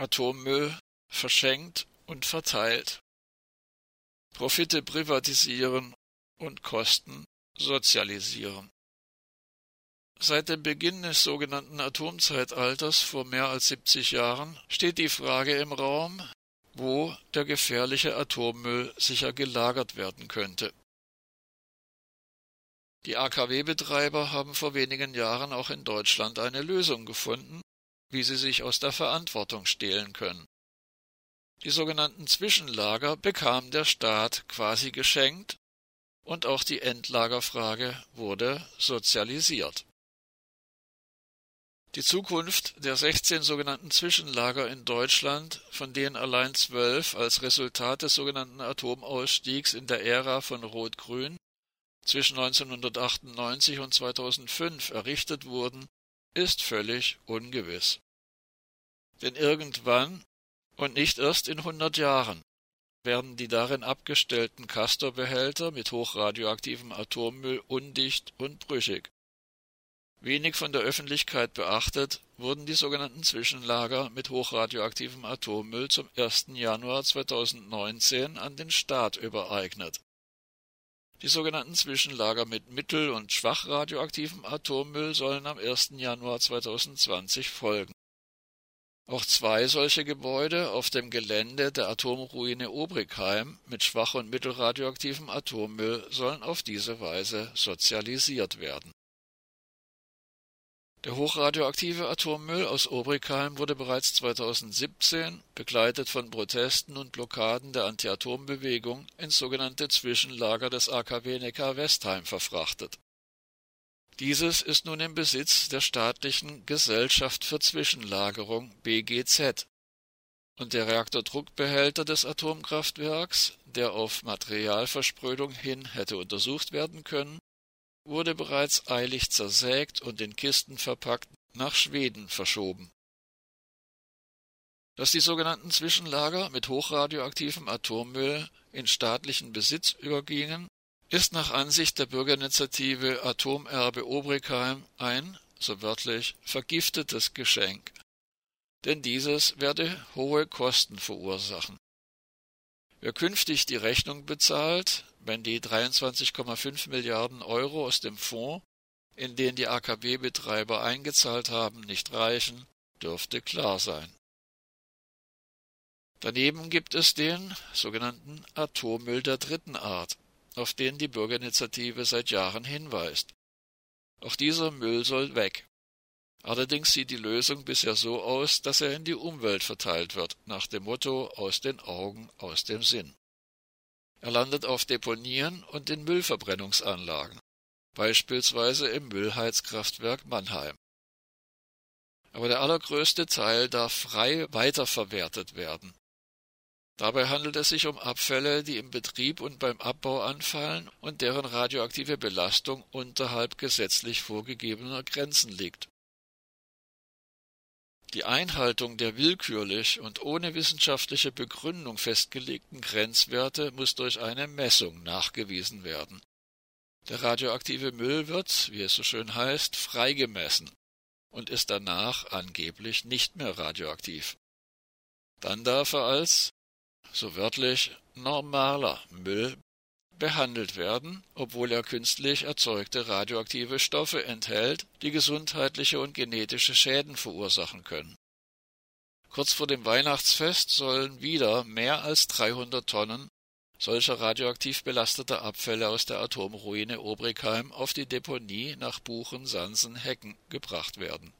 Atommüll verschenkt und verteilt. Profite privatisieren und Kosten sozialisieren. Seit dem Beginn des sogenannten Atomzeitalters vor mehr als 70 Jahren steht die Frage im Raum, wo der gefährliche Atommüll sicher gelagert werden könnte. Die AKW-Betreiber haben vor wenigen Jahren auch in Deutschland eine Lösung gefunden, wie sie sich aus der Verantwortung stehlen können. Die sogenannten Zwischenlager bekam der Staat quasi geschenkt und auch die Endlagerfrage wurde sozialisiert. Die Zukunft der 16 sogenannten Zwischenlager in Deutschland, von denen allein zwölf als Resultat des sogenannten Atomausstiegs in der Ära von Rot-Grün zwischen 1998 und 2005 errichtet wurden, ist völlig ungewiss. Denn irgendwann und nicht erst in hundert Jahren werden die darin abgestellten Castor-Behälter mit hochradioaktivem Atommüll undicht und brüchig. Wenig von der Öffentlichkeit beachtet wurden die sogenannten Zwischenlager mit hochradioaktivem Atommüll zum 1. Januar 2019 an den Staat übereignet. Die sogenannten Zwischenlager mit mittel- und schwach radioaktivem Atommüll sollen am 1. Januar 2020 folgen. Auch zwei solche Gebäude auf dem Gelände der Atomruine Obrigheim mit schwach- und mittelradioaktivem Atommüll sollen auf diese Weise sozialisiert werden. Der hochradioaktive Atommüll aus Obrigheim wurde bereits 2017, begleitet von Protesten und Blockaden der Anti-Atom-Bewegung, ins sogenannte Zwischenlager des AKW Neckar-Westheim verfrachtet. Dieses ist nun im Besitz der staatlichen Gesellschaft für Zwischenlagerung BGZ, und der Reaktordruckbehälter des Atomkraftwerks, der auf Materialversprödung hin hätte untersucht werden können, wurde bereits eilig zersägt und in Kisten verpackt nach Schweden verschoben. Dass die sogenannten Zwischenlager mit hochradioaktivem Atommüll in staatlichen Besitz übergingen, ist nach Ansicht der Bürgerinitiative Atomerbe Obrigheim ein, so wörtlich, vergiftetes Geschenk, denn dieses werde hohe Kosten verursachen. Wer künftig die Rechnung bezahlt, wenn die 23,5 Milliarden Euro aus dem Fonds, in den die AKW-Betreiber eingezahlt haben, nicht reichen, dürfte klar sein. Daneben gibt es den sogenannten Atommüll der dritten Art, auf den die Bürgerinitiative seit Jahren hinweist. Auch dieser Müll soll weg. Allerdings sieht die Lösung bisher so aus, dass er in die Umwelt verteilt wird, nach dem Motto aus den Augen, aus dem Sinn. Er landet auf Deponien und in Müllverbrennungsanlagen, beispielsweise im Müllheizkraftwerk Mannheim. Aber der allergrößte Teil darf frei weiterverwertet werden. Dabei handelt es sich um Abfälle, die im Betrieb und beim Abbau anfallen und deren radioaktive Belastung unterhalb gesetzlich vorgegebener Grenzen liegt. Die Einhaltung der willkürlich und ohne wissenschaftliche Begründung festgelegten Grenzwerte muss durch eine Messung nachgewiesen werden. Der radioaktive Müll wird, wie es so schön heißt, freigemessen und ist danach angeblich nicht mehr radioaktiv. Dann darf er als so wörtlich normaler Müll behandelt werden, obwohl er künstlich erzeugte radioaktive Stoffe enthält, die gesundheitliche und genetische Schäden verursachen können. Kurz vor dem Weihnachtsfest sollen wieder mehr als 300 Tonnen solcher radioaktiv belasteter Abfälle aus der Atomruine Obrigheim auf die Deponie nach Buchen, Sansen, Hecken gebracht werden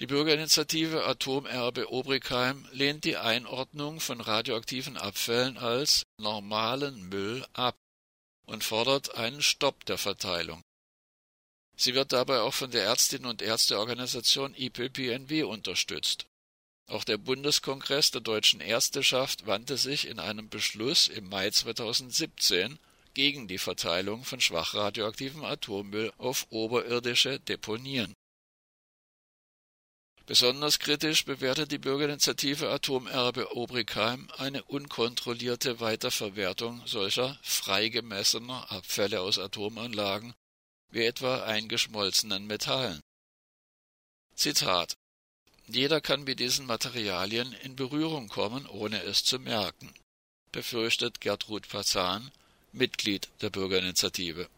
die Bürgerinitiative Atomerbe Obrigheim lehnt die Einordnung von radioaktiven Abfällen als normalen Müll ab und fordert einen Stopp der Verteilung. Sie wird dabei auch von der Ärztinnen und Ärzteorganisation IPPNW unterstützt. Auch der Bundeskongress der deutschen Ärzteschaft wandte sich in einem Beschluss im Mai 2017 gegen die Verteilung von schwach radioaktivem Atommüll auf oberirdische Deponien. Besonders kritisch bewertet die Bürgerinitiative Atomerbe Obrigheim eine unkontrollierte Weiterverwertung solcher freigemessener Abfälle aus Atomanlagen, wie etwa eingeschmolzenen Metallen. Zitat Jeder kann mit diesen Materialien in Berührung kommen, ohne es zu merken, befürchtet Gertrud Pazan, Mitglied der Bürgerinitiative